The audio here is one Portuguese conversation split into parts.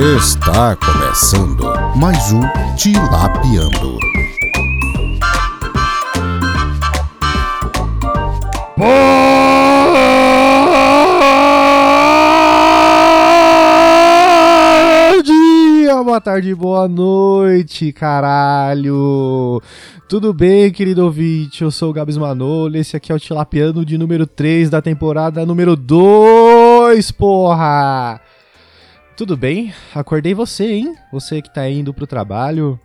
Está começando mais um Tilapiando. Bom dia, boa tarde, boa noite, caralho. Tudo bem, querido ouvinte? Eu sou o Gabs Manolo, esse aqui é o Tilapiano de número 3 da temporada número 2, porra! Tudo bem? Acordei você, hein? Você que tá indo pro trabalho,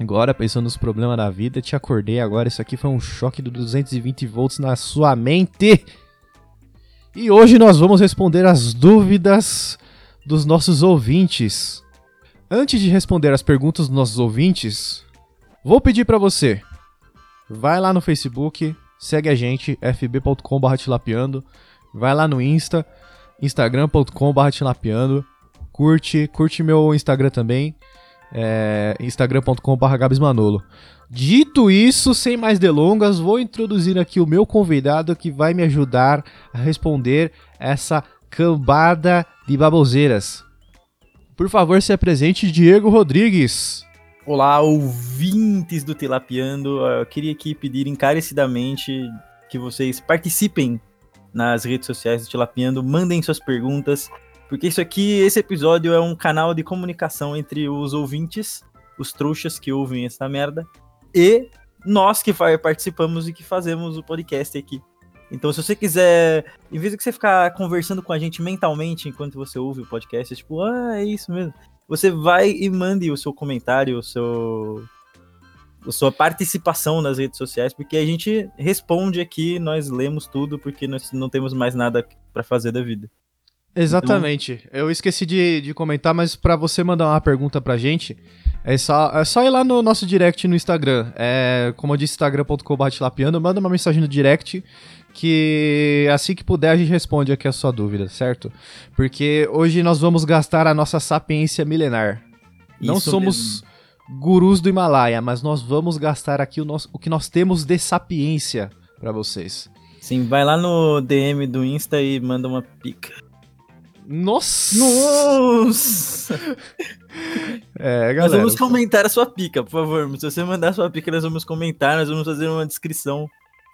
agora pensando nos problemas da vida, te acordei agora. Isso aqui foi um choque de 220 volts na sua mente. E hoje nós vamos responder as dúvidas dos nossos ouvintes. Antes de responder as perguntas dos nossos ouvintes, vou pedir pra você, vai lá no Facebook, segue a gente, fb.com.br tilapiando, vai lá no Insta, instagram.com.br tilapiando, curte, curte meu Instagram também, é, instagram.com.br gabsmanolo. Dito isso, sem mais delongas, vou introduzir aqui o meu convidado que vai me ajudar a responder essa cambada de baboseiras. Por favor, se apresente, Diego Rodrigues. Olá, ouvintes do Tilapiando. Eu queria aqui pedir encarecidamente que vocês participem nas redes sociais do Tilapiando, mandem suas perguntas, porque isso aqui, esse episódio é um canal de comunicação entre os ouvintes, os trouxas que ouvem essa merda, e nós que participamos e que fazemos o podcast aqui. Então, se você quiser, em vez de você ficar conversando com a gente mentalmente enquanto você ouve o podcast, é tipo, ah, é isso mesmo. Você vai e mande o seu comentário, o seu a sua participação nas redes sociais, porque a gente responde aqui, nós lemos tudo, porque nós não temos mais nada para fazer da vida. Exatamente. Então... Eu esqueci de, de comentar, mas para você mandar uma pergunta pra gente, é só, é só ir lá no nosso direct no Instagram. É, como eu disse, instagram.com.br manda uma mensagem no direct que assim que puder a gente responde aqui a sua dúvida, certo? Porque hoje nós vamos gastar a nossa sapiência milenar. Não Isso somos mesmo. gurus do Himalaia, mas nós vamos gastar aqui o, nosso, o que nós temos de sapiência para vocês. Sim, vai lá no DM do Insta e manda uma pica. Nossa! Nossa! é, galera. Nós vamos comentar a sua pica, por favor. Se você mandar a sua pica, nós vamos comentar, nós vamos fazer uma descrição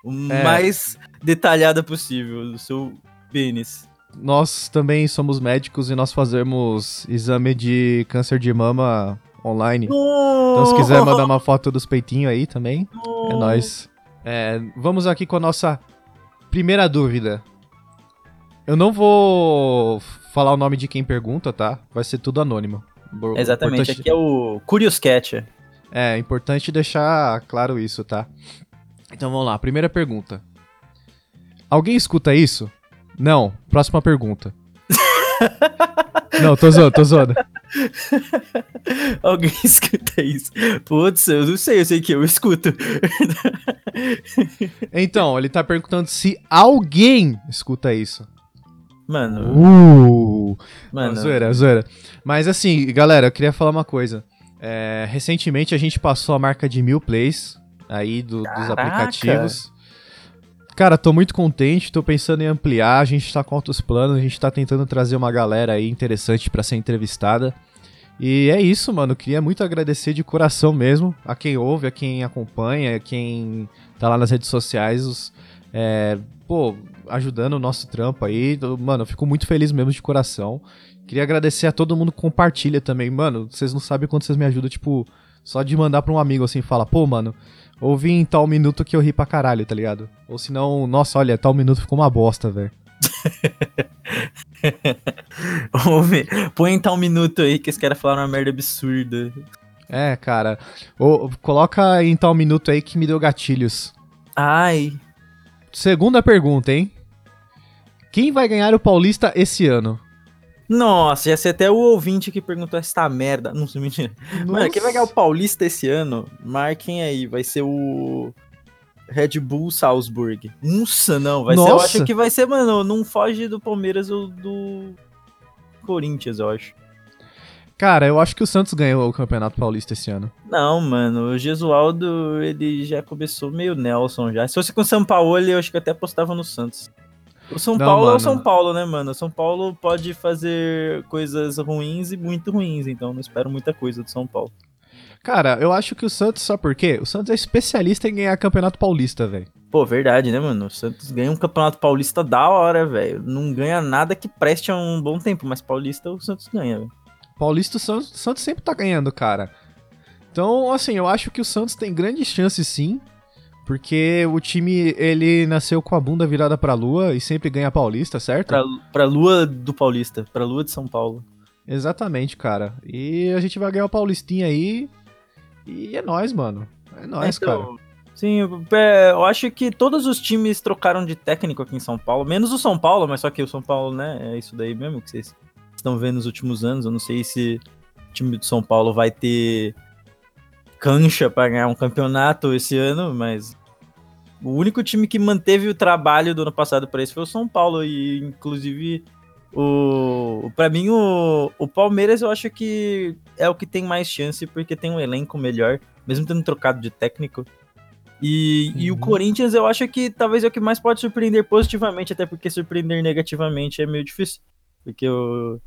o é. mais detalhada possível do seu pênis. Nós também somos médicos e nós fazemos exame de câncer de mama online. Oh! Então, se quiser mandar uma foto dos peitinhos aí também, oh! é nóis. É, vamos aqui com a nossa primeira dúvida. Eu não vou falar o nome de quem pergunta, tá? Vai ser tudo anônimo. Exatamente, importante... aqui é o Curious Cat. É, importante deixar claro isso, tá? Então vamos lá, primeira pergunta. Alguém escuta isso? Não. Próxima pergunta. não, tô zoando, tô zoando. Alguém escuta isso? Putz, eu não sei, eu sei que eu escuto. então, ele tá perguntando se alguém escuta isso. Mano. Uh! Mano. Zoeira, zoeira. Mas assim, galera, eu queria falar uma coisa. É, recentemente a gente passou a marca de mil plays aí do, dos aplicativos. Cara, tô muito contente, tô pensando em ampliar, a gente tá com altos planos, a gente tá tentando trazer uma galera aí interessante para ser entrevistada. E é isso, mano. Queria muito agradecer de coração mesmo a quem ouve, a quem acompanha, a quem tá lá nas redes sociais. Os, é, pô, ajudando o nosso trampo aí. Mano, eu fico muito feliz mesmo de coração. Queria agradecer a todo mundo que compartilha também. Mano, vocês não sabem quanto vocês me ajudam, tipo, só de mandar pra um amigo assim, fala, pô, mano, ouvi em tal minuto que eu ri pra caralho, tá ligado? Ou se não, nossa, olha, tal minuto ficou uma bosta, velho. Ouve, põe em tal minuto aí que esse cara falaram uma merda absurda. É, cara. Ou, coloca em tal minuto aí que me deu gatilhos. Ai. Segunda pergunta, hein? Quem vai ganhar o Paulista esse ano? Nossa, já sei até o ouvinte que perguntou essa merda. Não sei mentira. Nossa. Mano, quem vai ganhar o Paulista esse ano? Marquem aí, vai ser o Red Bull Salzburg. Nossa, não, vai Nossa. ser, eu acho que vai ser, mano, não foge do Palmeiras ou do Corinthians, eu acho. Cara, eu acho que o Santos ganhou o Campeonato Paulista esse ano. Não, mano, o Gesualdo, ele já começou meio Nelson já. Se fosse com o São Paulo, eu acho que até apostava no Santos. O São Não, Paulo é mano. o São Paulo, né, mano? O São Paulo pode fazer coisas ruins e muito ruins, então não espero muita coisa do São Paulo. Cara, eu acho que o Santos, sabe por quê? O Santos é especialista em ganhar campeonato paulista, velho. Pô, verdade, né, mano? O Santos ganha um campeonato paulista da hora, velho. Não ganha nada que preste há um bom tempo, mas paulista o Santos ganha, velho. Paulista, o Santos, o Santos sempre tá ganhando, cara. Então, assim, eu acho que o Santos tem grandes chances sim. Porque o time, ele nasceu com a bunda virada pra lua e sempre ganha paulista, certo? Pra, pra lua do Paulista, pra lua de São Paulo. Exatamente, cara. E a gente vai ganhar o Paulistinha aí. E é nóis, mano. É nóis, Então, cara. Sim, eu- é, eu acho que todos os times trocaram de técnico aqui em São Paulo, menos o São Paulo, mas só que o São Paulo, né, é isso daí mesmo que vocês estão vendo nos últimos anos. Eu não sei se o time do São Paulo vai ter cancha para ganhar um campeonato esse ano, mas o único time que manteve o trabalho do ano passado para esse foi o São Paulo e inclusive o para mim o, o Palmeiras eu acho que é o que tem mais chance porque tem um elenco melhor, mesmo tendo trocado de técnico. E, e o Uhum. Corinthians eu acho que talvez é o que mais pode surpreender positivamente, até porque surpreender negativamente é meio difícil. Porque o,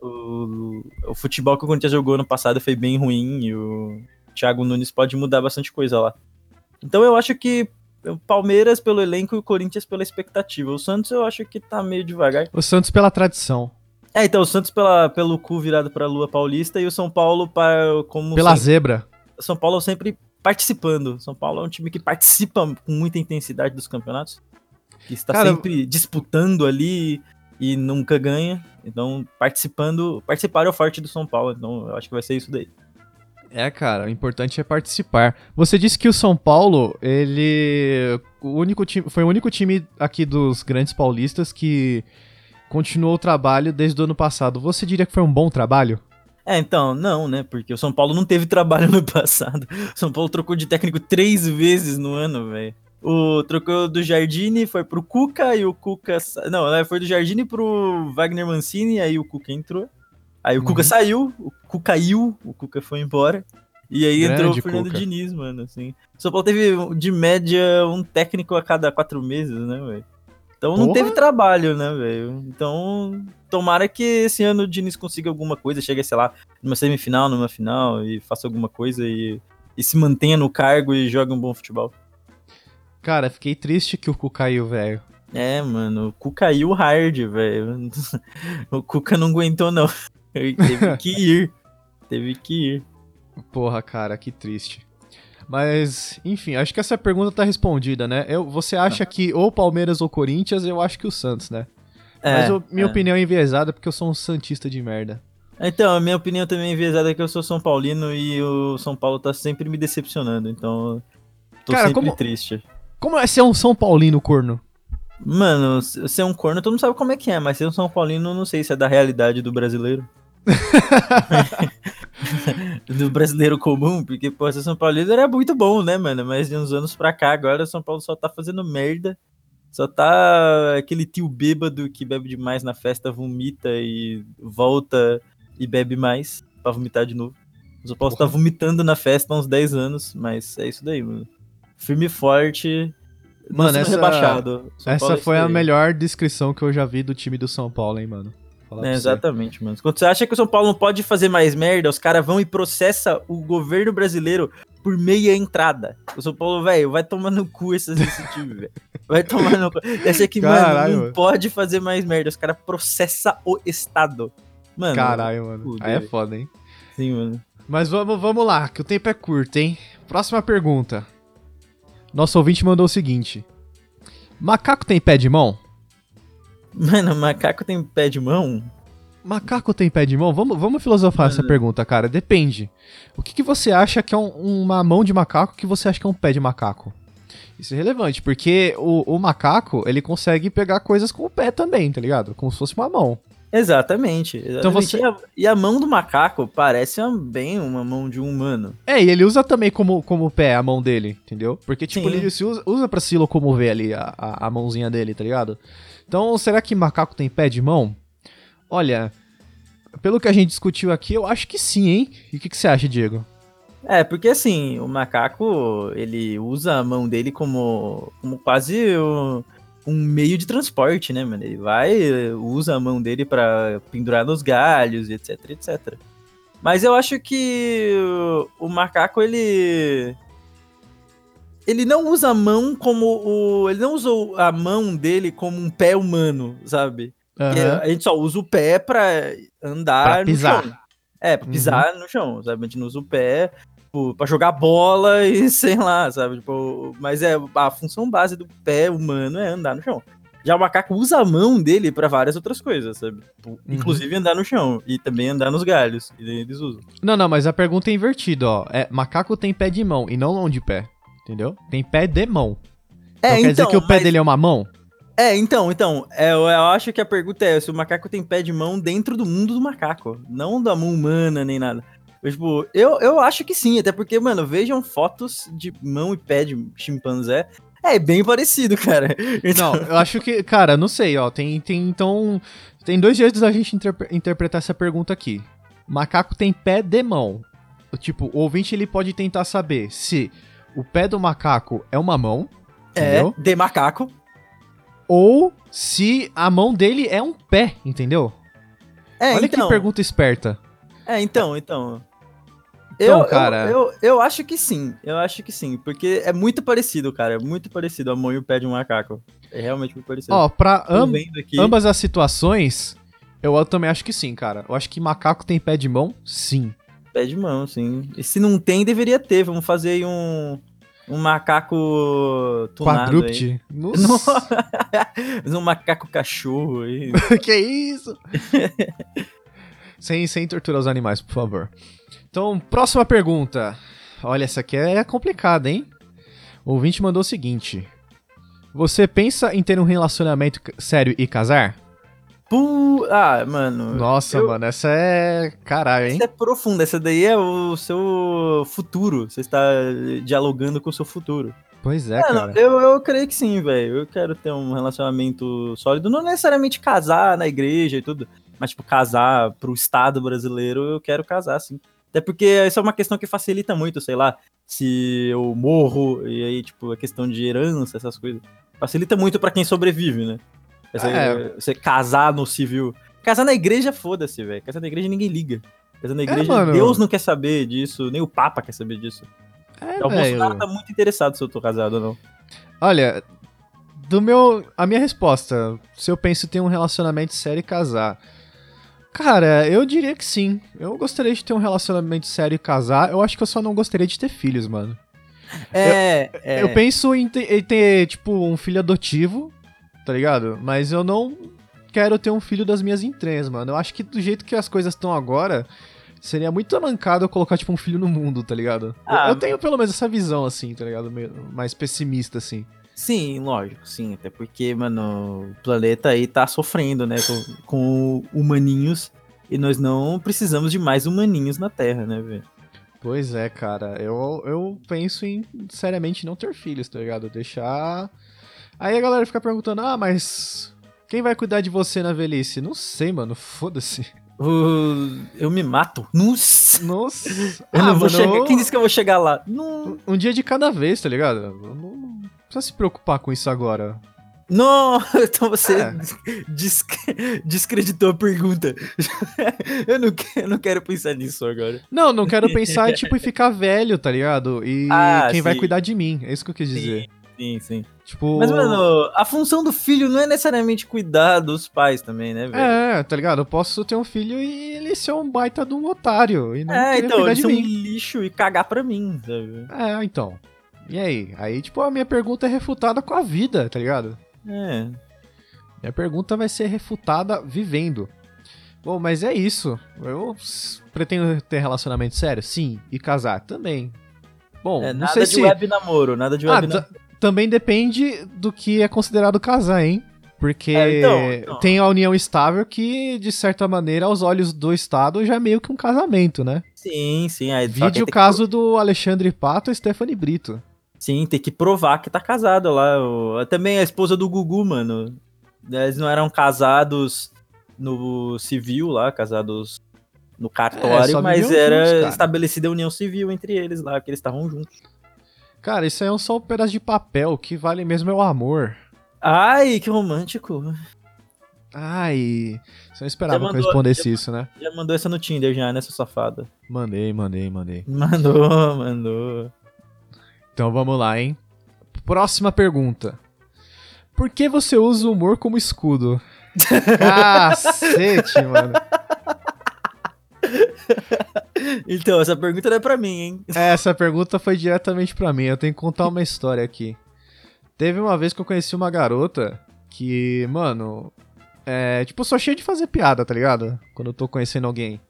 o, o futebol que o Corinthians jogou no passado foi bem ruim e o Thiago Nunes pode mudar bastante coisa lá. Então eu acho que o Palmeiras pelo elenco e o Corinthians pela expectativa. O Santos eu acho que tá meio devagar. O Santos pela tradição. É, então o Santos pela, pelo cu virado pra Lua Paulista e o São Paulo para como Pela sempre- zebra. São Paulo sempre participando. São Paulo é um time que participa com muita intensidade dos campeonatos. Que está Cara, sempre disputando ali e nunca ganha. Então, participando. Participar é o forte do São Paulo. Então, eu acho que vai ser isso daí. É, cara, o importante é participar. Você disse que o São Paulo, ele o único time, foi o único time aqui dos grandes paulistas que continuou o trabalho desde o ano passado. Você diria que foi um bom trabalho? É, então, não, né? Porque o São Paulo não teve trabalho no passado. O São Paulo trocou de técnico três vezes no ano, velho. O trocou do Jardine, foi pro Cuca e o Cuca. Não, né, foi do Jardine pro Wagner Mancini, aí o Cuca entrou. Aí o Cuca Uhum. saiu, o Cuca caiu, o Cuca foi embora. E aí entrou Grande o Fernando Cuca. Diniz, mano, assim. O São Paulo teve, de média, um técnico a cada quatro meses, né, velho? Então não Porra! teve trabalho, né, velho? Então, tomara que esse ano o Diniz consiga alguma coisa, chegue, sei lá, numa semifinal, numa final e faça alguma coisa e, e se mantenha no cargo e jogue um bom futebol. Cara, fiquei triste que o Cu caiu, velho. É, mano, o Cuca caiu hard, velho. O Cuca não aguentou, não. Ele teve que ir. Teve que ir. Porra, cara, que triste. Mas, enfim, acho que essa pergunta tá respondida, né? Eu, você acha que ou Palmeiras ou Corinthians, eu acho que o Santos, né? Mas É, eu- minha é. opinião é enviesada porque eu sou um santista de merda. Então, a minha opinião também é enviesada é que eu sou São Paulino e o São Paulo tá sempre me decepcionando, então tô Cara, sempre como- triste. Como é ser um São Paulino corno? Mano, se- ser um corno, todo mundo sabe como é que é, mas ser um São Paulino, não sei se é da realidade do brasileiro. do brasileiro comum, porque, pô, ser São Paulino era muito bom, né, mano? Mas de uns anos pra cá, agora São Paulo só tá fazendo merda. Só tá aquele tio bêbado que bebe demais na festa, vomita e volta e bebe mais pra vomitar de novo. O São Paulo tá vomitando na festa há uns 10 anos, mas é isso daí, mano. Firme e forte. Mano, essa- rebaixado. São Paulo Essa é foi a daí. melhor descrição que eu já vi do time do São Paulo, hein, mano. É, exatamente, mano. Quando você acha que o São Paulo não pode fazer mais merda, os caras vão e processa o governo brasileiro por meia entrada. O São Paulo, velho, vai tomar no cu esse, esse time, velho. Vai tomar no cu. Esse aqui, Caralho, mano, não pode fazer mais merda. Os caras processam o Estado. Mano, Caralho, mano. fudeu. Aí é foda, hein? sim, mano. Mas vamos, vamos lá, que o tempo é curto, hein? Próxima pergunta. Nosso ouvinte mandou o seguinte: Macaco tem pé de mão? Mano, macaco tem pé de mão? Macaco tem pé de mão? Vamos, vamos filosofar essa Mano. pergunta, cara. Depende. O que, que você acha que é um- uma mão de macaco? Que você acha que é um pé de macaco? Isso é relevante, porque o, o macaco, ele consegue pegar coisas com o pé também, tá ligado? Como se fosse uma mão. Exatamente. exatamente. Então você- E, a, e a mão do macaco parece bem uma mão de um humano. É, e ele usa também como, como pé a mão dele, entendeu? Porque, tipo, Sim. ele se usa, usa pra se locomover ali a, a, a mãozinha dele, tá ligado? Então, será que macaco tem pé de mão? Olha, pelo que a gente discutiu aqui, eu acho que sim, hein? E o que, que você acha, Diego? É, porque assim, o macaco, ele usa a mão dele como, como quase o- um meio de transporte, né, mano? Ele vai, usa a mão dele para pendurar nos galhos, etc, etc. Mas eu acho que o, o macaco, ele. Ele não usa a mão como o. Ele não usou a mão dele como um pé humano, sabe? Aham. A gente só usa o pé pra andar Pra pisar. no chão. É, pra pisar no chão, sabe? A gente não usa o pé tipo, pra jogar bola e sei lá, sabe? Tipo, mas é a função base do pé humano é andar no chão. Já o macaco usa a mão dele pra várias outras coisas, sabe? Tipo, Inclusive andar no chão e também andar nos galhos. E eles usam. Não, não, mas a pergunta é invertida, ó. É, macaco tem pé de mão e não mão de pé. Entendeu? Tem pé de mão. É, então quer dizer que o pé mas- dele é uma mão? É, então, então, é, eu, eu acho que a pergunta é se o macaco tem pé de mão dentro do mundo do macaco, não da mão humana nem nada. Eu, tipo, eu, eu acho que sim, até porque, mano, vejam fotos de mão e pé de chimpanzé. É bem parecido, cara. Então, Não, eu acho que, cara, não sei, ó. Tem, tem então. Tem dois jeitos da gente interpre- interpretar essa pergunta aqui. Macaco tem pé de mão. Tipo, o ouvinte ele pode tentar saber se o pé do macaco é uma mão, é, entendeu? de macaco. ou se a mão dele é um pé, entendeu? É, Olha então, que pergunta esperta. É, então, então. Então, eu, cara- Eu, eu, eu acho que sim, eu acho que sim, porque é muito parecido, cara, é muito parecido a mão e o pé de um macaco. É realmente muito parecido. Ó, pra Tô am- vendo aqui. ambas as situações, eu, eu também acho que sim, cara. Eu acho que macaco tem pé de mão, sim. Pé de mão, sim. E se não tem, deveria ter. Vamos fazer aí um, um macaco tunado. No- Nossa, um macaco cachorro aí. que isso? sem, sem torturar os animais, por favor. Então, próxima pergunta. Olha, essa aqui é complicada, hein? O ouvinte mandou o seguinte. Você pensa em ter um relacionamento sério e casar? Pu... Ah, mano. Nossa, eu- mano, essa é. Caralho, hein? Essa é profunda, essa daí é o seu futuro. Você está dialogando com o seu futuro. Pois é, É, não, cara. eu, eu creio que sim, velho. Eu quero ter um relacionamento sólido. Não necessariamente casar na igreja e tudo, mas, tipo, casar pro Estado brasileiro, eu quero casar, sim. Até porque isso é uma questão que facilita muito, sei lá, se eu morro, e aí, tipo, a questão de herança, essas coisas. Facilita muito pra quem sobrevive, né? Você, É. você casar no civil. Casar na igreja, foda-se, velho. Casar na igreja ninguém liga. Casar na igreja, mano. Deus não quer saber disso, nem o Papa quer saber disso. É, o Bolsonaro tá muito interessado se eu tô casado ou não. Olha, do meu. A minha resposta, se eu penso em ter um relacionamento sério e casar. Cara, eu diria que sim. Eu gostaria de ter um relacionamento sério e casar. Eu acho que eu só não gostaria de ter filhos, mano. É, é. Eu penso em ter, em ter, tipo, um filho adotivo, tá ligado? Mas eu não quero ter um filho das minhas entranhas, mano. Eu acho que do jeito que as coisas estão agora, seria muito mancado eu colocar, tipo, um filho no mundo, tá ligado? Eu- Ah, eu tenho pelo menos essa visão, assim, tá ligado? Meio- mais pessimista, assim. Sim, lógico, sim. Até porque, mano, o planeta aí tá sofrendo, né? Com, com humaninhos. E nós não precisamos de mais humaninhos na Terra, né, velho? Pois é, cara. Eu, eu penso em, seriamente, não ter filhos, tá ligado? Deixar. Aí a galera fica perguntando: ah, mas. Quem vai cuidar de você na velhice? Não sei, mano. Foda-se. Uh, eu me mato. Nossa! Nossa. Eu não Ah, vou mano, chegar. Quem disse que eu vou chegar lá? Não. Um dia de cada vez, tá ligado? Não, precisa se preocupar com isso agora. Não! Então você É. dis- descreditou a pergunta. eu, não quero, eu não quero pensar nisso agora. Não, não quero pensar, tipo, em ficar velho, tá ligado? E Ah, quem vai sim. cuidar de mim. É isso que eu quis dizer. Sim, sim. Tipo. Mas, mano, a função do filho não é necessariamente cuidar dos pais também, né, velho? É, tá ligado? Eu posso ter um filho e ele ser um baita de um otário. E não É, então, de são um lixo e cagar pra mim, sabe? É, então. E aí? Aí, tipo, a minha pergunta é refutada com a vida, tá ligado? É. Minha pergunta vai ser refutada vivendo. Bom, mas é isso. Eu pretendo ter relacionamento sério? Sim. E casar? Também. Bom, É, não nada sei de se. web namoro, nada de Ah, web ta- namoro. Também depende do que é considerado casar, hein? Porque É, então, então. tem a união estável que, de certa maneira, aos olhos do Estado, já é meio que um casamento, né? Sim, sim. Aí, que Vide o caso do Alexandre Pato e Stephanie Brito. Que, sim, tem que provar que tá casado lá. Também a esposa do Gugu, mano. Eles não eram casados no civil lá, casados no É, cartório, só mas era juntos, estabelecida a união civil entre eles lá, que eles estavam juntos. Cara, isso aí é só um pedaço de papel. O que vale mesmo é o amor. Ai, que romântico. Ai, você não esperava Já que eu mandou- respondesse já- isso, né? Já mandou essa no Tinder já, né, seu safado? Mandei, mandei, mandei. Mandou, mandou. Então vamos lá, hein? Próxima pergunta. Por que você usa o humor como escudo? Cacete, mano. Então, essa pergunta não é pra mim, hein? Essa pergunta foi diretamente pra mim. Eu tenho que contar uma história aqui. Teve uma vez que eu conheci uma garota que, mano, é, tipo, eu sou cheio de fazer piada, tá ligado? Quando eu tô conhecendo alguém.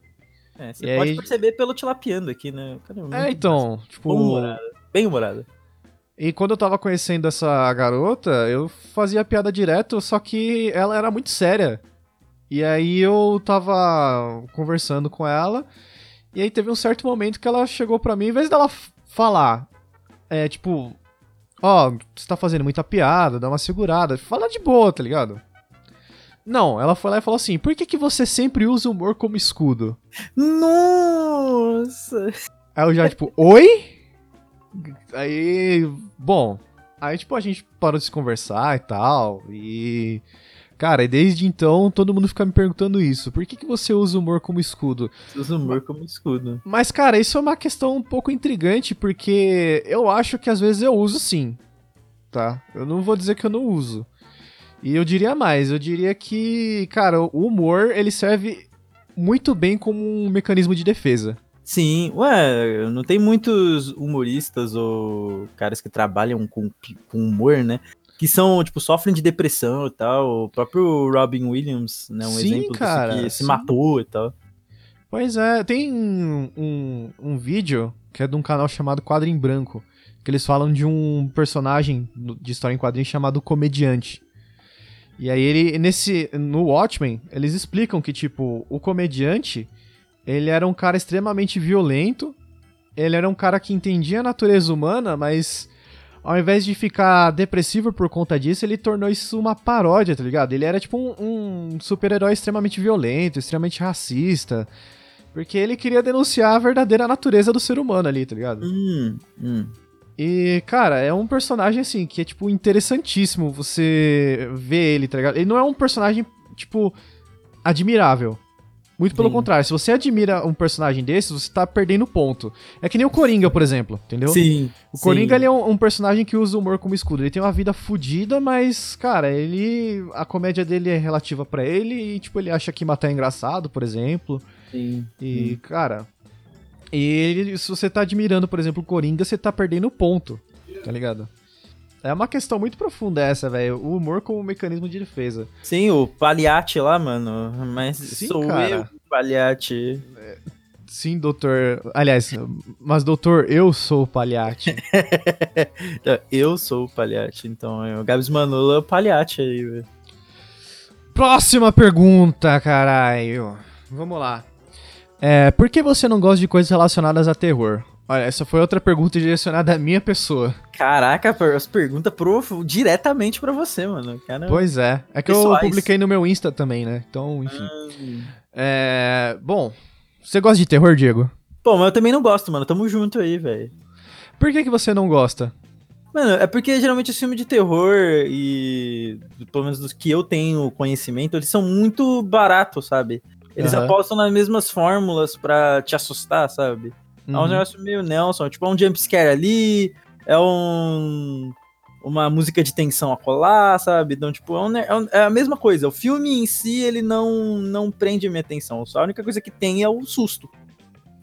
É, você E pode aí- perceber pelo tilapiando aqui, né? É, então, tipo, Bom humorado. Bem humorado. E quando eu tava conhecendo essa garota, eu fazia piada direto, só que ela era muito séria. E aí eu tava conversando com ela, e aí teve um certo momento que ela chegou pra mim, em vez dela falar, é tipo, ó, você tá fazendo muita piada, dá uma segurada, fala de boa, tá ligado? Não, ela foi lá e falou assim, por que, que você sempre usa o humor como escudo? Nossa! Aí eu já, tipo, oi? Aí, bom, aí, tipo, a gente parou de se conversar e tal, e... Cara, e desde então todo mundo fica me perguntando isso. Por que, que você usa o humor como escudo? Você usa humor como escudo. Mas, cara, isso é uma questão um pouco intrigante, porque eu acho que às vezes eu uso sim, tá? Eu não vou dizer que eu não uso. E eu diria mais, eu diria que, cara, o humor, ele serve muito bem como um mecanismo de defesa. Sim, ué, não tem muitos humoristas ou caras que trabalham com, com humor, né? Que são, tipo, sofrem de depressão e tal. O próprio Robin Williams, né? Um Sim, exemplo cara, que se sim. matou e tal. Pois é, tem um, um, um vídeo que é de um canal chamado Quadro em Branco, que eles falam de um personagem de história em quadrinhos chamado Comediante. E aí ele, nesse, no Watchmen, eles explicam que, tipo, o comediante, ele era um cara extremamente violento, ele era um cara que entendia a natureza humana, mas ao invés de ficar depressivo por conta disso, ele tornou isso uma paródia, tá ligado? Ele era tipo um, um super-herói extremamente violento, extremamente racista, porque ele queria denunciar a verdadeira natureza do ser humano ali, tá ligado? Hum, hum. E, cara, é um personagem, assim, que é, tipo, interessantíssimo você ver ele, tá ligado? Ele não é um personagem, tipo, admirável. Muito pelo Sim. contrário, se você admira um personagem desse, você tá perdendo ponto. É que nem o Coringa, por exemplo, entendeu? Sim. O Coringa, sim. ele é um, um personagem que usa o humor como escudo. Ele tem uma vida fodida, mas, cara, ele. A comédia dele é relativa pra ele e, tipo, ele acha que matar é engraçado, por exemplo. Sim. E, cara. E se você tá admirando, por exemplo, o Coringa, você tá perdendo ponto. Tá ligado? É uma questão muito profunda essa, velho. O humor como mecanismo de defesa. Sim, o Paliate lá, mano. Mas Sim, sou cara. eu, Paliate. Sim, doutor. Aliás, mas doutor, eu sou o Palhate. Eu sou o Paliate, então é o Gabs Manolo é o Paliate aí, velho. Próxima pergunta, caralho. Vamos lá. É, por que você não gosta de coisas relacionadas a terror? Olha, essa foi outra pergunta direcionada à minha pessoa. Caraca, as perguntas pro, diretamente pra você, mano. Cara, Pois é. É que eu Pessoais. publiquei no meu Insta também, né? Então, enfim. Hum. É. Bom, você gosta de terror, Diego? Pô, mas eu também não gosto, mano. Tamo junto aí, velho. Por que, que você não gosta? Mano, é porque geralmente os filmes de terror e, pelo menos dos que eu tenho conhecimento, eles são muito baratos, sabe? Eles Aham. apostam nas mesmas fórmulas pra te assustar, sabe? É um Uhum. negócio meio Nelson, tipo, é um jumpscare ali, é um. Uma música de tensão a colar, sabe? Então, tipo, é, um é um- é a mesma coisa. O filme em si, ele não, não prende minha atenção. Só a única coisa que tem é o susto.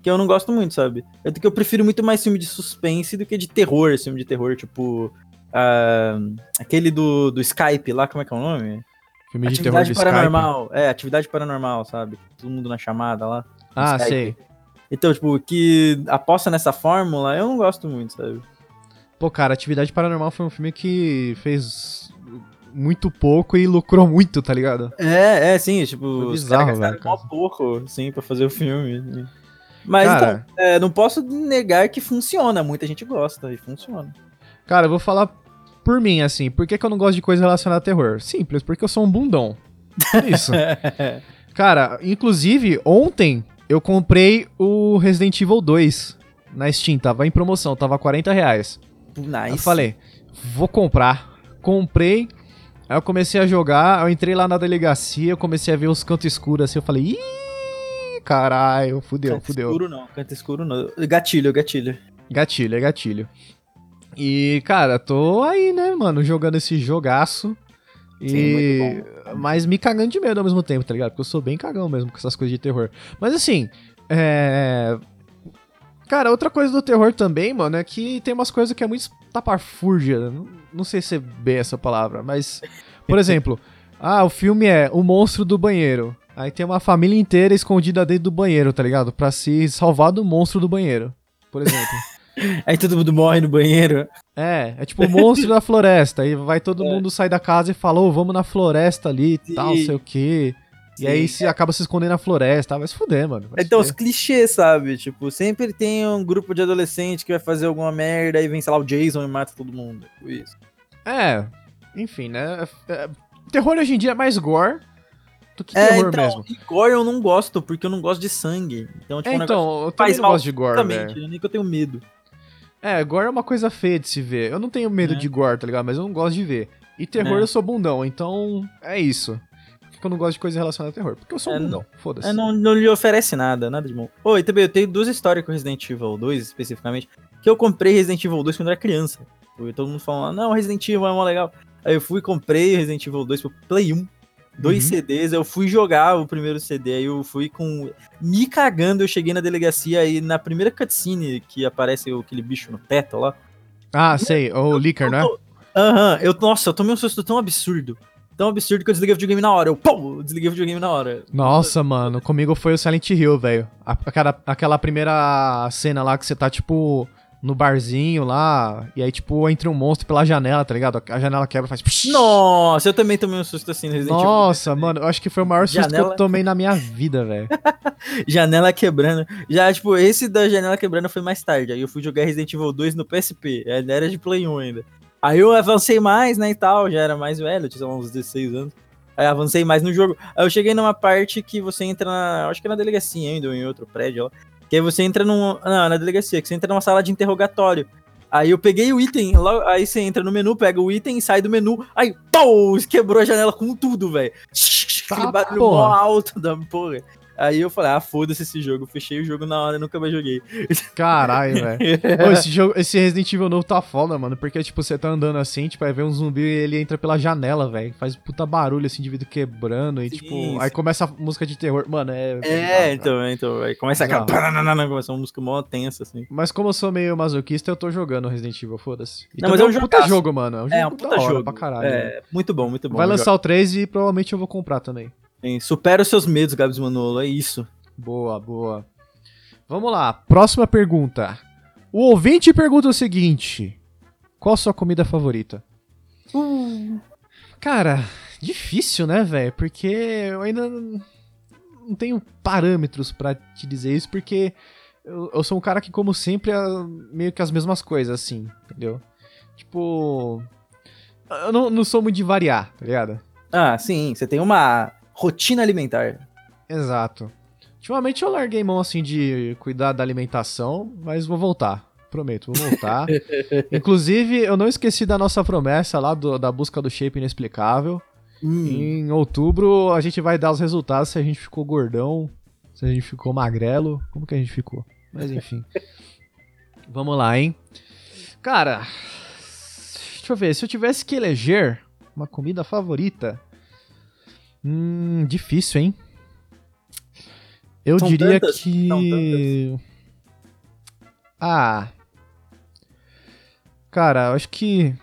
Que eu não gosto muito, sabe? Eu, que eu prefiro muito mais filme de suspense do que de terror, filme de terror, tipo. ah, aquele do, do Skype lá, como é que é o nome? Filme de terror Atividade de Skype. paranormal. É, atividade paranormal, sabe? Todo mundo na chamada lá. Ah, Skype. sei. Então, tipo, que aposta nessa fórmula, eu não gosto muito, sabe? Pô, cara, Atividade Paranormal foi um filme que fez muito pouco e lucrou muito, tá ligado? É, é, sim, tipo, Foi os bizarro, caras gastaram pouco, sim, pra fazer o filme. Mas, Cara. então, é, não posso negar que funciona, muita gente gosta e funciona. Cara, eu vou falar por mim, assim. Por que, que eu não gosto de coisa relacionada a terror? Simples, porque eu sou um bundão. Por isso. Cara, inclusive, ontem eu comprei o Resident Evil 2 na Steam. Tava em promoção, tava 40 reais. nice. Eu falei, vou comprar. Comprei. Aí eu comecei a jogar, eu entrei lá na delegacia, eu comecei a ver os cantos escuros assim, eu falei, ih, caralho, fudeu, Canto fudeu. escuro não, canto escuro não. Gatilho, gatilho. Gatilho, é gatilho. E, cara, tô aí, né, mano, jogando esse jogaço. E... Sim, muito Mas me cagando de medo ao mesmo tempo, tá ligado? Porque eu sou bem cagão mesmo com essas coisas de terror. Mas assim, é. Cara, outra coisa do terror também, mano, é que tem umas coisas que é muito tapafúrdia. Não, não sei se é bem essa palavra, mas. Por exemplo, ah, o filme é O Monstro do Banheiro. Aí tem uma família inteira escondida dentro do banheiro, tá ligado? Pra se salvar do monstro do banheiro, por exemplo. Aí todo mundo morre no banheiro. É, é tipo o monstro da floresta. Aí vai todo mundo sair da casa e fala, ô, vamos na floresta ali e tal, sei o quê. E Sim. aí se acaba se escondendo na floresta, vai se fuder, mano. Então, os clichês, sabe? Tipo, sempre tem um grupo de adolescente que vai fazer alguma merda e vem, sei lá, o Jason e mata todo mundo. Tipo isso. É, enfim, né? É, terror hoje em dia é mais gore do que É, terror então, mesmo. e gore eu não gosto, porque eu não gosto de sangue. Então, tipo, É, um então, eu também faz não mal gosto de gore, né? nem que eu tenho medo. É, gore é uma coisa feia de se ver. Eu não tenho medo É. de gore, tá ligado? Mas eu não gosto de ver. E terror É. eu sou bundão, então é isso. Por que eu não gosto de coisa relacionada a terror? Porque eu sou É, bundão, foda-se. É, não, não lhe oferece nada, nada de bom. Oi, também eu tenho duas histórias com Resident Evil 2, especificamente, que eu comprei Resident Evil 2 quando era criança. E todo mundo falando, não, Resident Evil é mó legal. Aí eu fui e comprei Resident Evil 2 pro Play 1. Dois Uhum. CDs, eu fui jogar o primeiro CD, aí eu fui com. Me cagando, eu cheguei na delegacia aí na primeira cutscene que aparece aquele bicho no teto lá. Ah, sei, o Licker, né? Aham, eu, nossa, eu tomei um susto tão absurdo. Tão absurdo que eu desliguei o videogame na hora. Eu, pum, desliguei o videogame na hora. Nossa, mano, comigo foi o Silent Hill, velho. Aquela, aquela primeira cena lá que você tá, tipo, no barzinho lá, e aí, tipo, entra um monstro pela janela, tá ligado? A janela quebra e faz. Nossa, eu também tomei um susto assim no Resident Evil. Nossa, mano, eu acho que foi o maior susto que Janela- eu tomei na minha vida, velho. Janela quebrando. Já, tipo, esse da janela quebrando foi mais tarde. Aí eu fui jogar Resident Evil 2 no PSP. Era de Play 1 ainda. Aí eu avancei mais, né, e tal. Já era mais velho, tinha uns 16 anos. Aí avancei mais no jogo. Aí eu cheguei numa parte que você entra na. Acho que é na delegacia ainda, ou em outro prédio lá. Que aí você entra num. Não, na delegacia, que você entra numa sala de interrogatório. Aí eu peguei o item, logo- aí você entra no menu, pega o item e sai do menu. Aí, pau! Quebrou a janela com tudo, velho. Aquele Tá, barulho mó alto da porra. Aí eu falei, ah, foda-se esse jogo. Fechei o jogo na hora e nunca mais joguei. Caralho, velho. Esse, jogo, esse Resident Evil novo tá foda, mano. Porque, tipo, você tá andando assim, tipo, aí vem um zumbi e ele entra pela janela, velho. Faz puta barulho, assim, de vidro quebrando. E, Sim, tipo, sim. aí começa a música de terror. Mano, é. É, então, é, então. Aí começa aquela. Começa uma música mó tensa, assim. Mas como eu sou meio masoquista, eu tô jogando Resident Evil, foda-se. Não, mas é um puta jogaço. jogo, mano. É um jogo, É, um puta hora jogo. pra caralho. né? É, muito bom, muito bom. Vai lançar o 3 e provavelmente eu vou comprar também. Sim, Supera os seus medos, Gabs Manolo, é isso. Boa, boa. Vamos lá, próxima pergunta. O ouvinte pergunta o seguinte: Qual a sua comida favorita? Cara, difícil, né, velho? Porque eu ainda não não tenho parâmetros pra te dizer isso, porque eu, eu sou um cara que, como sempre, é meio que as mesmas coisas, assim, entendeu? Tipo. Eu não, não sou muito de variar, tá ligado? Ah, sim, você tem uma rotina alimentar. Exato. Ultimamente eu larguei mão assim de cuidar da alimentação, mas vou voltar. Prometo, vou voltar. Inclusive, eu não esqueci da nossa promessa lá do- da busca do shape inexplicável. Hum, Em outubro a gente vai dar os resultados se a gente ficou gordão, se a gente ficou magrelo, como que a gente ficou. Mas enfim. Vamos lá, hein? Cara, deixa eu ver, se eu tivesse que eleger uma comida favorita, hum, difícil, hein? Eu São diria tantas, que Ah. Cara, eu acho que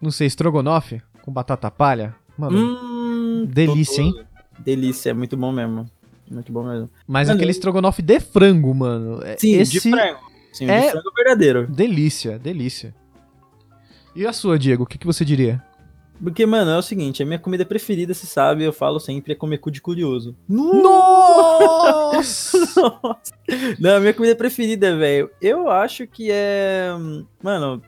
não sei, estrogonofe com batata palha. Mano, hum, delícia, hein? Delícia, é muito bom mesmo. Muito bom mesmo. Mas Mano, aquele estrogonofe de frango, mano. é- Sim, Esse... de frango. Sim, é- de frango verdadeiro. Delícia, delícia. E a sua, Diego? O que, que você diria? Porque, mano, é o seguinte, a minha comida preferida, se sabe, eu falo sempre, é comer cu de curioso. Nossa! Nossa. Não, a minha comida preferida, velho, eu acho que é. Mano.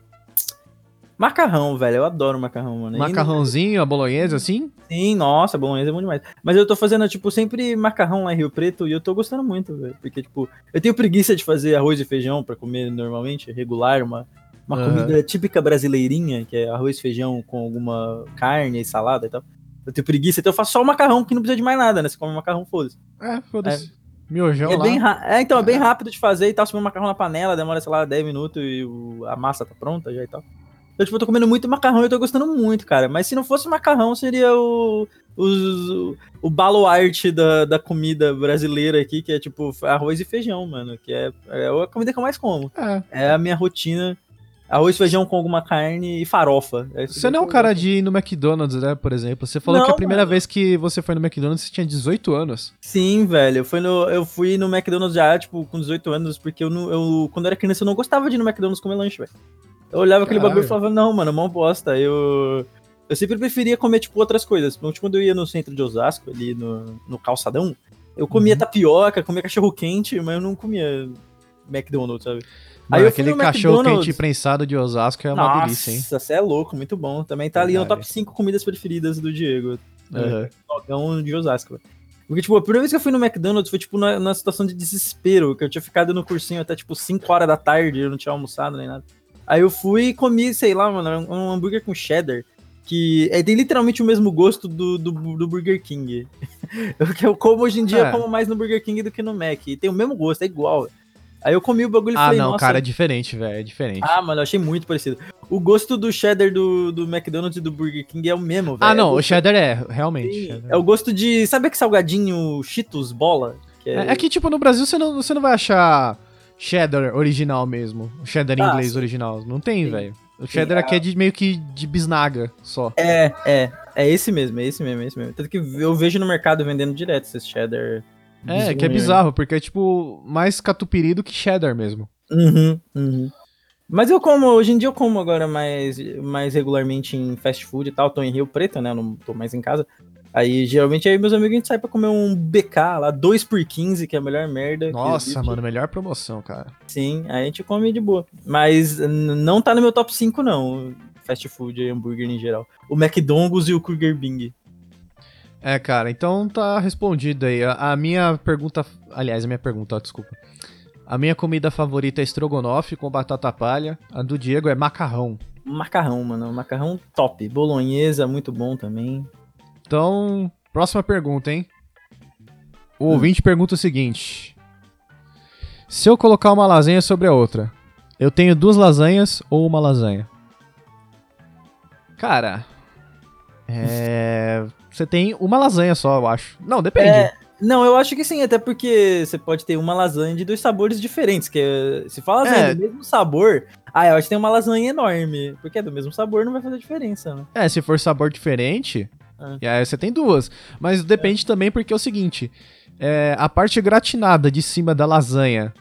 Macarrão, velho. Eu adoro macarrão, mano. Macarrãozinho, a bolonhesa, assim? Sim, nossa, bolonhesa é bom demais. Mas eu tô fazendo, tipo, sempre macarrão lá em Rio Preto e eu tô gostando muito, velho. Porque, tipo, eu tenho preguiça de fazer arroz e feijão pra comer normalmente, regular, uma, uma Aham. comida típica brasileirinha, que é arroz, feijão com alguma carne e salada e tal. Eu tenho preguiça, então eu faço só o macarrão, que não precisa de mais nada, né? Você come macarrão, foda-se. É, foda-se. Miojão É lá. bem, é, então, é bem rápido de fazer e tal. Você o macarrão na panela, demora, sei lá, 10 minutos e o- a massa tá pronta já e tal. Então, tipo, eu tô comendo muito macarrão e eu tô gostando muito, cara. Mas se não fosse macarrão, seria o, o, o baluarte da, da comida brasileira aqui, que é tipo arroz e feijão, mano. Que é, é a comida que eu mais como. É. É a minha rotina. Arroz, feijão com alguma carne e farofa. É Você não é um cara de ir no McDonald's, né, por exemplo. Você falou Não, que a primeira mano. vez que você foi no McDonald's você tinha 18 anos. Sim, velho. Eu fui no, eu fui no McDonald's já, tipo, com 18 anos, porque eu, não, eu quando eu era criança, eu não gostava de ir no McDonald's comer lanche, velho. Eu olhava aquele Caralho. bagulho e falava, não, mano, mão bosta. Eu, eu sempre preferia comer, tipo, outras coisas. Principalmente quando eu ia no centro de Osasco, ali no, no calçadão, eu comia Uhum. tapioca, comia cachorro quente, mas eu não comia McDonald's, sabe? Mano, fui aquele cachorro McDonald's. quente prensado de Osasco é uma Nossa, delícia, hein? você é louco, muito bom. Também tá ali no top 5 comidas preferidas do Diego. Aham. Dogão de Osasco. Porque, tipo, a primeira vez que eu fui no McDonald's foi, tipo, na, na situação de desespero, que eu tinha ficado no cursinho até, tipo, 5 horas da tarde, eu não tinha almoçado nem nada. Aí eu fui e comi, sei lá, mano, um hambúrguer com cheddar, que é, tem literalmente o mesmo gosto do, do, do Burger King. o que eu como hoje em dia, É. eu como mais no Burger King do que no Mac. E tem o mesmo gosto, é igual. Aí eu comi o bagulho e Ah, falei, não, nossa, cara, é diferente, velho. É diferente. ah, mano, eu achei muito parecido. O gosto do cheddar do, do McDonald's e do Burger King é o mesmo, velho. Ah, não, É o cheddar é, realmente. Cheddar. É o gosto de. Sabe aquele salgadinho Cheetos bola? Que É, é que, tipo, no Brasil você não, você não vai achar cheddar original mesmo. O cheddar Ah, inglês sim. original. Não tem, velho. O cheddar aqui é de meio que de bisnaga só. É, é. É esse mesmo, é esse mesmo, é esse mesmo. Tanto que eu vejo no mercado vendendo direto esses cheddar. É, que é bizarro, porque é tipo mais catupiry do que cheddar mesmo. Uhum, uhum. Mas eu como, hoje em dia eu como agora mais, mais regularmente em fast food e tal. Tô em Rio Preto, né? Eu não tô mais em casa. Aí, geralmente, aí meus amigos a gente sai pra comer um BK lá, 2 por 15, que é a melhor merda. Nossa, mano, melhor promoção, cara. Sim, aí a gente come de boa. Mas não tá no meu top 5, não. Fast food e hambúrguer em geral. O McDonald's e o Burger Bing. É, cara, então tá respondido aí. A, a minha pergunta. Aliás, a minha pergunta, ó, desculpa. A minha comida favorita é estrogonofe com batata palha. A do Diego é macarrão. Macarrão, mano. Macarrão top. Bolonhesa, muito bom também. Então, próxima pergunta, hein? O Hum. ouvinte pergunta o seguinte: Se eu colocar uma lasanha sobre a outra, eu tenho duas lasanhas ou uma lasanha? Cara, é. Você tem uma lasanha só, eu acho. Não, depende. É, Não, eu acho que sim, até porque você pode ter uma lasanha de dois sabores diferentes. Que é- se for lasanha É. do mesmo sabor, ah, eu acho que tem uma lasanha enorme. Porque é do mesmo sabor, não vai fazer diferença, né? É, se for sabor diferente, Ah. e aí você tem duas. Mas depende também porque é o seguinte: é, a parte gratinada de cima da lasanha,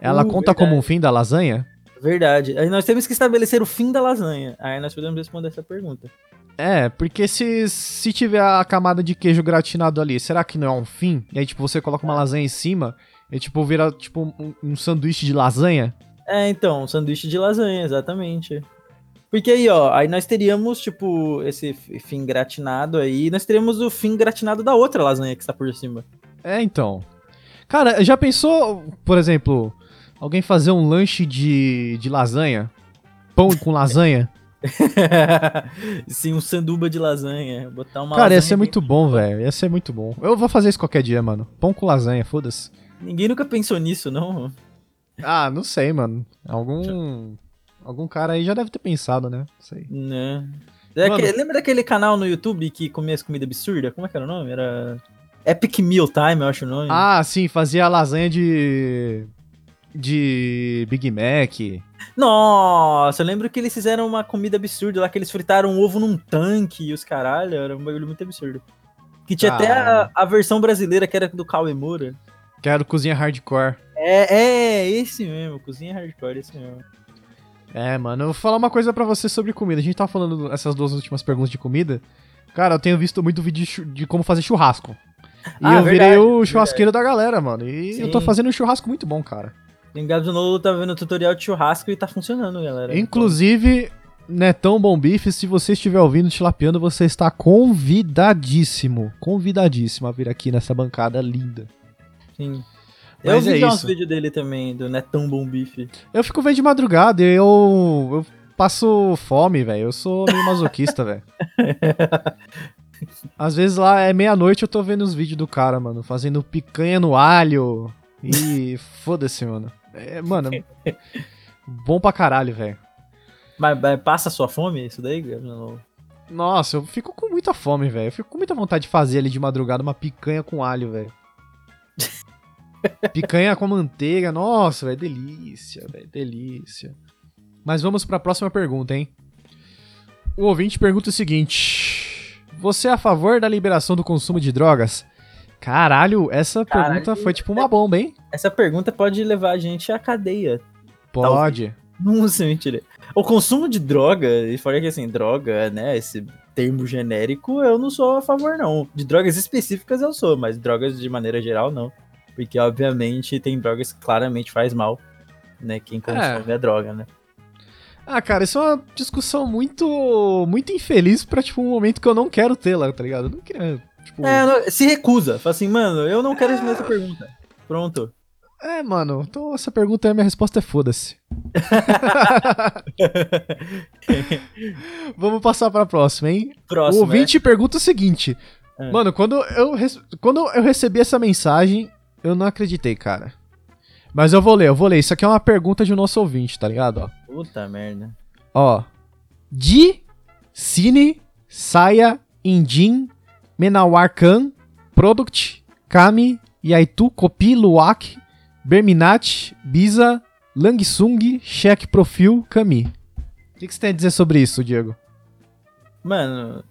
ela Uh, conta como verdade. um fim da lasanha? Verdade. Aí nós temos que estabelecer o fim da lasanha. Aí nós podemos responder essa pergunta. É, porque se, se tiver a camada de queijo gratinado ali, será que não é um fim? E aí, tipo, você coloca uma lasanha em cima e, tipo, vira, tipo, um, um sanduíche de lasanha? É, então, um sanduíche de lasanha, exatamente. Porque aí, ó, aí nós teríamos, tipo, esse fim gratinado aí, e nós teríamos o fim gratinado da outra lasanha que está por cima. É, então. Cara, já pensou, por exemplo, alguém fazer um lanche de, de lasanha? Pão com lasanha? Sim, um sanduba de lasanha. Botar uma Cara, ia ser muito bom, velho. Ia ser muito bom. Eu vou fazer isso qualquer dia, mano. Pão com lasanha, foda-se. Ninguém nunca pensou nisso, não? Ah, não sei, mano. Algum. Algum cara aí já deve ter pensado, né? Não sei. Né? É lembra daquele canal no YouTube que comia as comidas absurdas? Como é que era o nome? Era Epic Meal Time, eu acho o nome. Ah, sim, fazia lasanha de. De Big Mac. Nossa, eu lembro que eles fizeram uma comida absurda lá, que eles fritaram um ovo num tanque e os caralho, era um bagulho muito absurdo. Que tinha até a, a versão brasileira, que era do Kawemura. Quero cozinha hardcore. É, é, esse mesmo, cozinha hardcore, esse mesmo. É, mano, eu vou falar uma coisa pra você sobre comida. A gente tava falando essas duas últimas perguntas de comida. Cara, eu tenho visto muito vídeo de, de como fazer churrasco. E Ah, eu virei verdade, o churrasqueiro da galera, mano. E eu tô Sim. fazendo um churrasco muito bom, cara. Lembrado do Nolo tá vendo o tutorial de churrasco e tá funcionando, galera. Inclusive, Netão Bom Bife, se você estiver ouvindo Tilapiando, você está convidadíssimo. Convidadíssimo a vir aqui nessa bancada linda. Sim. Eu Mas vi é já uns vídeos dele também, do Netão Bom Bife. Eu fico vendo de madrugada e eu, eu passo fome, velho. Eu sou meio masoquista, velho. Às vezes lá é meia-noite eu tô vendo os vídeos do cara, mano, fazendo picanha no alho. E foda-se, mano. É, mano, bom pra caralho, velho. Mas, mas passa sua fome isso daí? Não. Nossa, eu fico com muita fome, velho. Eu fico com muita vontade de fazer ali de madrugada uma picanha com alho, velho. picanha com manteiga, nossa, velho, delícia, velho, delícia. Mas vamos pra próxima pergunta, hein? O ouvinte pergunta o seguinte: Você é a favor da liberação do consumo de drogas? Caralho, essa Caralho. pergunta foi tipo uma bomba, hein? Essa pergunta pode levar a gente à cadeia. Pode. Não sei mentira. O consumo de droga, e fora que assim, droga, né, esse termo genérico, eu não sou a favor, não. De drogas específicas eu sou, mas drogas de maneira geral, não. Porque, obviamente, tem drogas que claramente faz mal, né, quem consome a droga, né. Ah, cara, isso é uma discussão muito muito infeliz pra, tipo, um momento que eu não quero ter lá, tá ligado? Eu não queria, tipo... É, não- se recusa. Fala assim, mano, eu não quero responder essa pergunta. Pronto. É, mano, então essa pergunta aí, minha resposta é foda-se. Vamos passar pra próxima, hein? Próximo, o ouvinte pergunta o seguinte. É. Mano, quando eu, quando eu recebi essa mensagem, eu não acreditei, cara. Mas eu vou ler, eu vou ler. Isso aqui é uma pergunta de um nosso ouvinte, tá ligado? Ó. é. Puta merda. Ó. Di, Cine, Saia, Indin, Menawarkan, Product, Kami, Yaitu, Kopi, Luak, Berminat, Biza, Langsung, Check Profil, Kami. O que, que você tem a dizer sobre isso, Diego? Mano.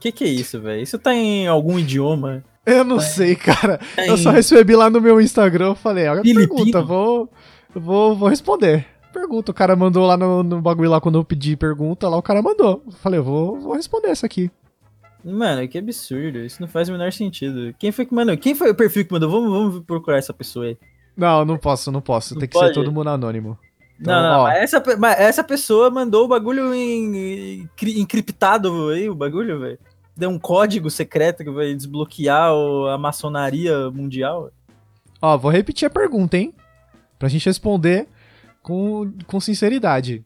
Que que é isso, velho? Isso tá em algum idioma? Eu não sei, cara. Tá Eu só recebi lá no meu Instagram, eu falei, olha pergunta, vou, vou, vou responder. Pergunta, o cara mandou lá no, no bagulho lá quando eu pedi pergunta, lá o cara mandou. Eu falei, eu vou, vou responder essa aqui. Mano, que absurdo. Isso não faz o menor sentido. Quem foi que mandou? Quem foi o perfil que mandou? Vamos, vamos procurar essa pessoa aí. Não, não posso, não posso. Não Tem que pode? ser todo mundo anônimo. Então, não, não, ó. mas essa, mas essa pessoa mandou o bagulho em, em- encriptado aí, o bagulho, velho. Deu um código secreto que vai desbloquear a maçonaria mundial. Ó, vou repetir a pergunta, hein? Pra gente responder com, com sinceridade.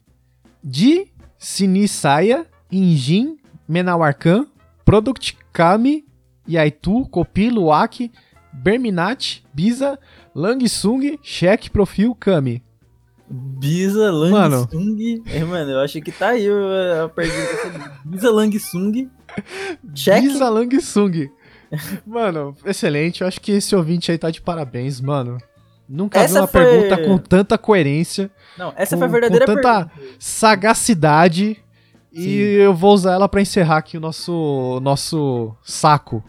Di Sinisaya, Injin, Menawarkan, Product Kami, Yaitu, Kopi, Luak, Berminat, Biza, Langsung, Check, Profil, Kami. Mano. Langsung. É, mano, eu acho que tá aí a pergunta. Bisa Langsung. Check. Biza Langsung. Mano, excelente. Eu acho que esse ouvinte aí tá de parabéns, mano. Nunca Essa vi uma foi- pergunta com tanta coerência. Não, essa com- foi a verdadeira com tanta pergunta. sagacidade. E Sim. eu vou usar ela pra encerrar aqui o nosso, nosso saco.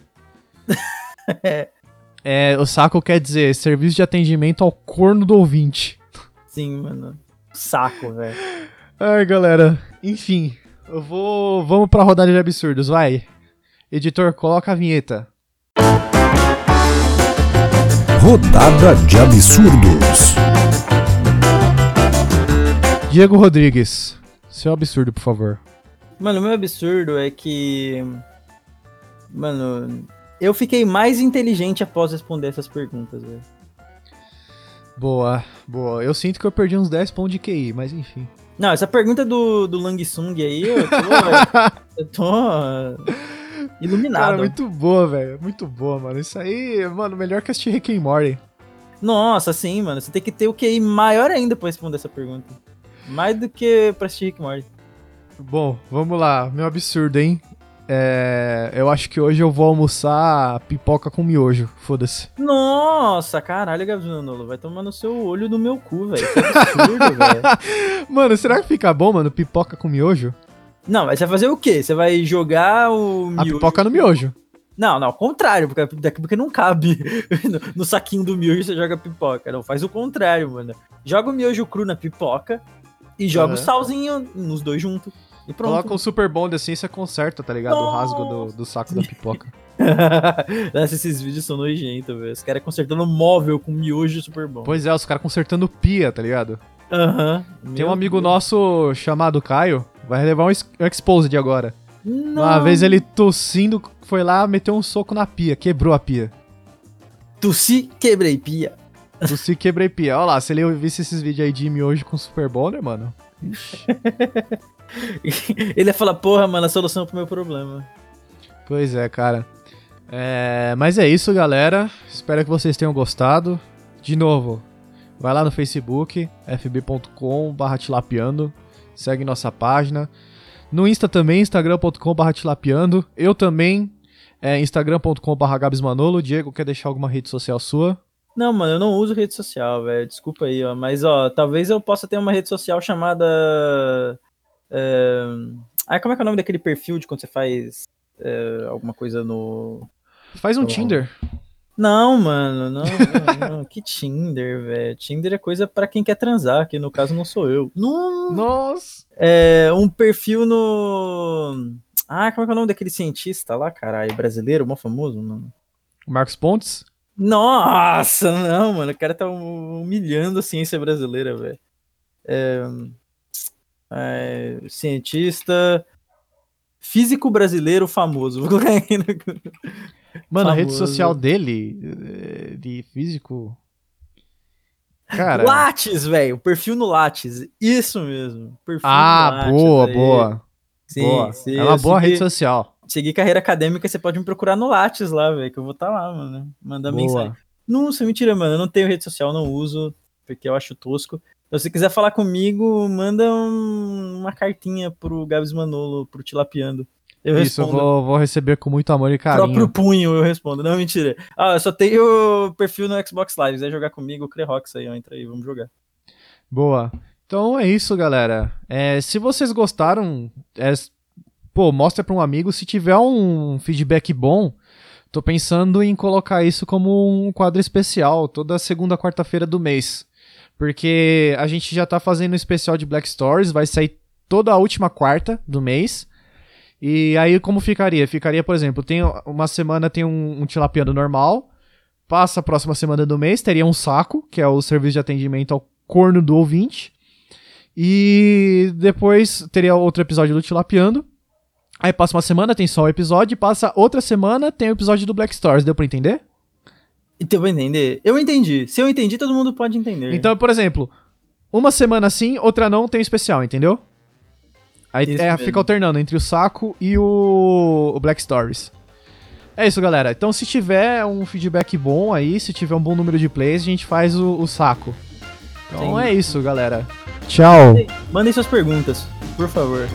é, o saco quer dizer serviço de atendimento ao corno do ouvinte. Sim, mano. Saco, velho. Ai, galera. Enfim, eu vou. Vamos pra rodada de absurdos, vai. Editor, coloca a vinheta. Rodada de absurdos. Diego Rodrigues, seu absurdo, por favor. Mano, o meu absurdo é que. Mano, eu fiquei mais inteligente após responder essas perguntas, velho. Boa, boa. Eu sinto que eu perdi uns 10 pontos de QI, mas enfim. Não, essa pergunta do, do Langsung aí, eu tô. eu tô. Iluminado. Cara, muito boa, velho. Muito boa, mano. Isso aí, mano, melhor que assistir Rick and Morty. Nossa, sim, mano. Você tem que ter o QI maior ainda pra responder essa pergunta. Mais do que pra assistir Rick and Morty. Bom, vamos lá. Meu absurdo, hein? É, eu acho que hoje eu vou almoçar pipoca com miojo. Foda-se. Nossa, caralho, Gabriel vai tomar no seu olho do meu cu, velho. Que absurdo, velho. Mano, será que fica bom, mano? Pipoca com miojo? Não, mas você vai fazer o quê? Você vai jogar o A miojo- pipoca no miojo. Não, não, ao contrário, porque daqui porque não cabe no, no saquinho do miojo você joga pipoca. Não, faz o contrário, mano. Joga o miojo cru na pipoca e joga o Aham. salzinho nos dois juntos. E pronto. Coloca um super bond assim, você conserta, tá ligado? O rasgo do, do saco da pipoca. Nossa, esses vídeos são nojentos, velho. Os caras consertando móvel com miojo super bom. Pois é, os caras consertando pia, tá ligado? Aham. Tem um amigo Deus. nosso chamado Caio, vai levar um, um exposed agora. Não. Uma vez ele tossindo, foi lá, meteu um soco na pia, quebrou a pia. Tossi, quebrei pia. Tu se quebrei pia. Olha lá, se ele visse esses vídeos aí de mim hoje com Super Bonder, mano. Ixi. ele ia falar, porra, mano, a solução pro meu problema. Pois é, cara. É, mas é isso, galera. Espero que vocês tenham gostado. De novo, vai lá no Facebook, fb.com.br tilapiando. Segue nossa página. No Insta também, instagram.com.br tilapiando. Eu também, é instagram.com.br gabsmanolo. Diego, quer deixar alguma rede social sua? Não, mano, eu não uso rede social, velho. Desculpa aí, ó. Mas, ó, talvez eu possa ter uma rede social chamada. É... Ah, como é que é o nome daquele perfil de quando você faz é, alguma coisa no. Faz um no... Tinder. Não, mano, não, não, não. que Tinder, velho. Tinder é coisa para quem quer transar, que no caso não sou eu. Não. Nossa! É um perfil no. Ah, como é que é o nome daquele cientista lá, caralho? Brasileiro, mó famoso, mano? Marcos Pontes? Nossa, não, mano. O cara tá humilhando a ciência brasileira, velho. É, é, cientista físico brasileiro famoso. Vou colocar aqui no... Mano, famoso. a rede social dele, eh, de físico. Cara. Lattes, velho. Perfil no Lattes. Isso mesmo. Perfil ah, Lattes, boa, aí. boa. Sim, boa. Sim, é uma boa rede social. Seguir carreira acadêmica, você pode me procurar no Lattes lá, velho, que eu vou estar tá lá, mano. Mandar boa. mensagem. Nossa, mentira, mano. Eu não tenho rede social, não uso, porque eu acho tosco. Então, se quiser falar comigo, manda um, uma cartinha pro Gabs Manolo, pro Tilapiando. Eu Isso, respondo. eu vou, vou, receber com muito amor e carinho. Próprio punho eu respondo. Não, mentira. Ah, eu só tenho perfil no Xbox Live. Se quiser jogar comigo, o Crerox aí, ó, entra aí, vamos jogar. Boa. Então é isso, galera. É, se vocês gostaram, é, pô, mostra pra um amigo. Se tiver um feedback bom, tô pensando em colocar isso como um quadro especial, toda segunda quarta-feira do mês. Porque a gente já tá fazendo um especial de Black Stories, vai sair toda a última quarta do mês. E aí como ficaria? Ficaria, por exemplo, tem uma semana tem um, um tilapiano normal, passa a próxima semana do mês, teria um saco, que é o serviço de atendimento ao corno do ouvinte. E depois teria outro episódio do Tilapiando. Aí passa uma semana, tem só o episódio, passa outra semana, tem o episódio do Black Stars. Deu pra entender? Deu pra entender? Eu entendi. Se eu entendi, todo mundo pode entender. Então, por exemplo, uma semana sim, outra não, tem especial, entendeu? Aí é, fica alternando entre o saco e o, o Black Stories. É isso, galera. Então, se tiver um feedback bom aí, se tiver um bom número de plays, a gente faz o, o saco. Então Sim. é isso, galera. Tchau. Mandem suas perguntas, por favor.